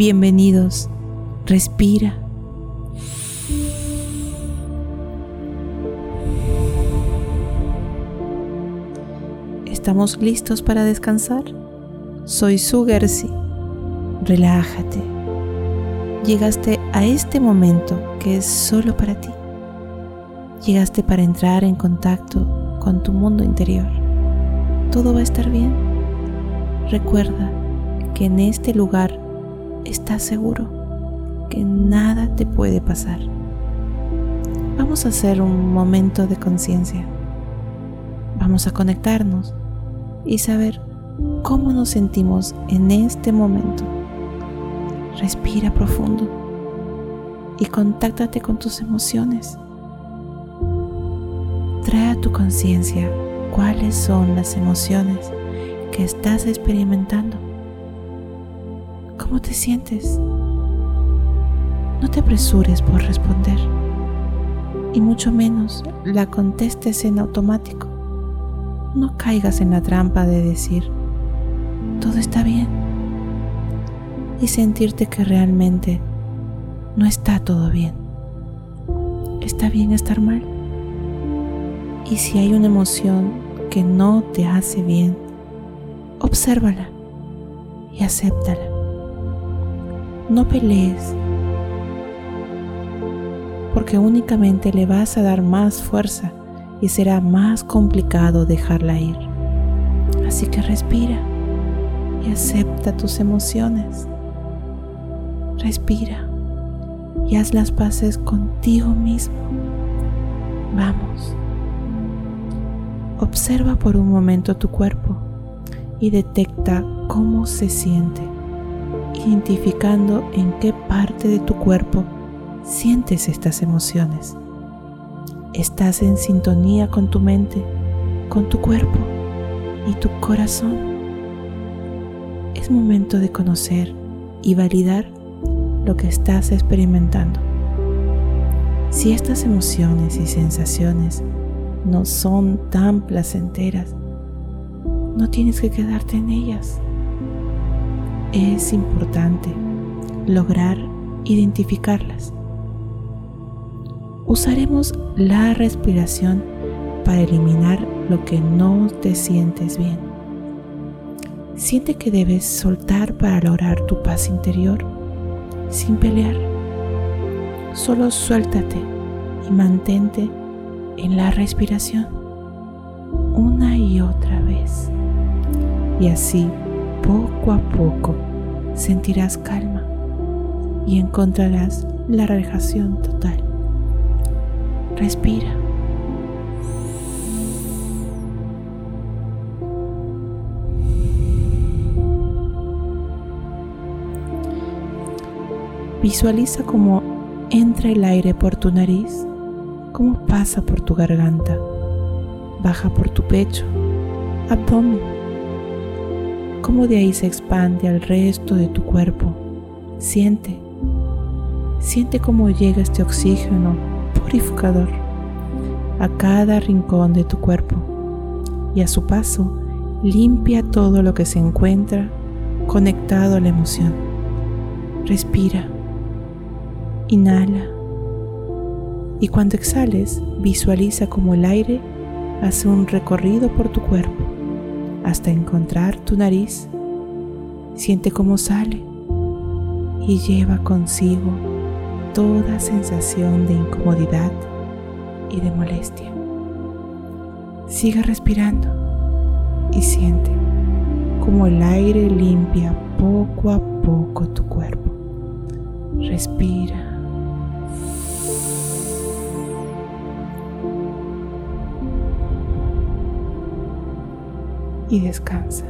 Bienvenidos. Respira. ¿Estamos listos para descansar? Soy Su Relájate. Llegaste a este momento que es solo para ti. Llegaste para entrar en contacto con tu mundo interior. Todo va a estar bien. Recuerda que en este lugar estás seguro, que nada te puede pasar. Vamos a hacer un momento de conciencia. Vamos a conectarnos y saber cómo nos sentimos en este momento. Respira profundo y contáctate con tus emociones. Trae a tu conciencia cuáles son las emociones que estás experimentando. ¿Cómo te sientes? No te apresures por responder y mucho menos la contestes en automático. No caigas en la trampa de decir, todo está bien y sentirte que realmente no está todo bien. Está bien estar mal. Y si hay una emoción que no te hace bien, obsérvala y acéptala. No pelees, porque únicamente le vas a dar más fuerza y será más complicado dejarla ir. Así que respira y acepta tus emociones. Respira y haz las paces contigo mismo. Vamos. Observa por un momento tu cuerpo y detecta cómo se siente, identificando en qué parte de tu cuerpo sientes estas emociones. Estás en sintonía con tu mente, con tu cuerpo y tu corazón. Es momento de conocer y validar lo que estás experimentando. Si estas emociones y sensaciones no son tan placenteras, no tienes que quedarte en ellas. Es importante lograr identificarlas usaremos la respiración para eliminar lo que no te sientes bien. Siente que debes soltar para lograr tu paz interior sin pelear. Solo suéltate y mantente en la respiración una y otra vez. Y así, poco a poco, sentirás calma y encontrarás la relajación total. Respira. Visualiza cómo entra el aire por tu nariz, cómo pasa por tu garganta, baja por tu pecho, abdomen, cómo de ahí se expande al resto de tu cuerpo. Siente, siente cómo llega este oxígeno purificador a cada rincón de tu cuerpo y a su paso limpia todo lo que se encuentra conectado a la emoción. Respira, inhala y cuando exhales visualiza como el aire hace un recorrido por tu cuerpo hasta encontrar tu nariz. Siente cómo sale y lleva consigo toda sensación de incomodidad y de molestia. Sigue respirando y siente como el aire limpia poco a poco tu cuerpo. Respira. Y descansa.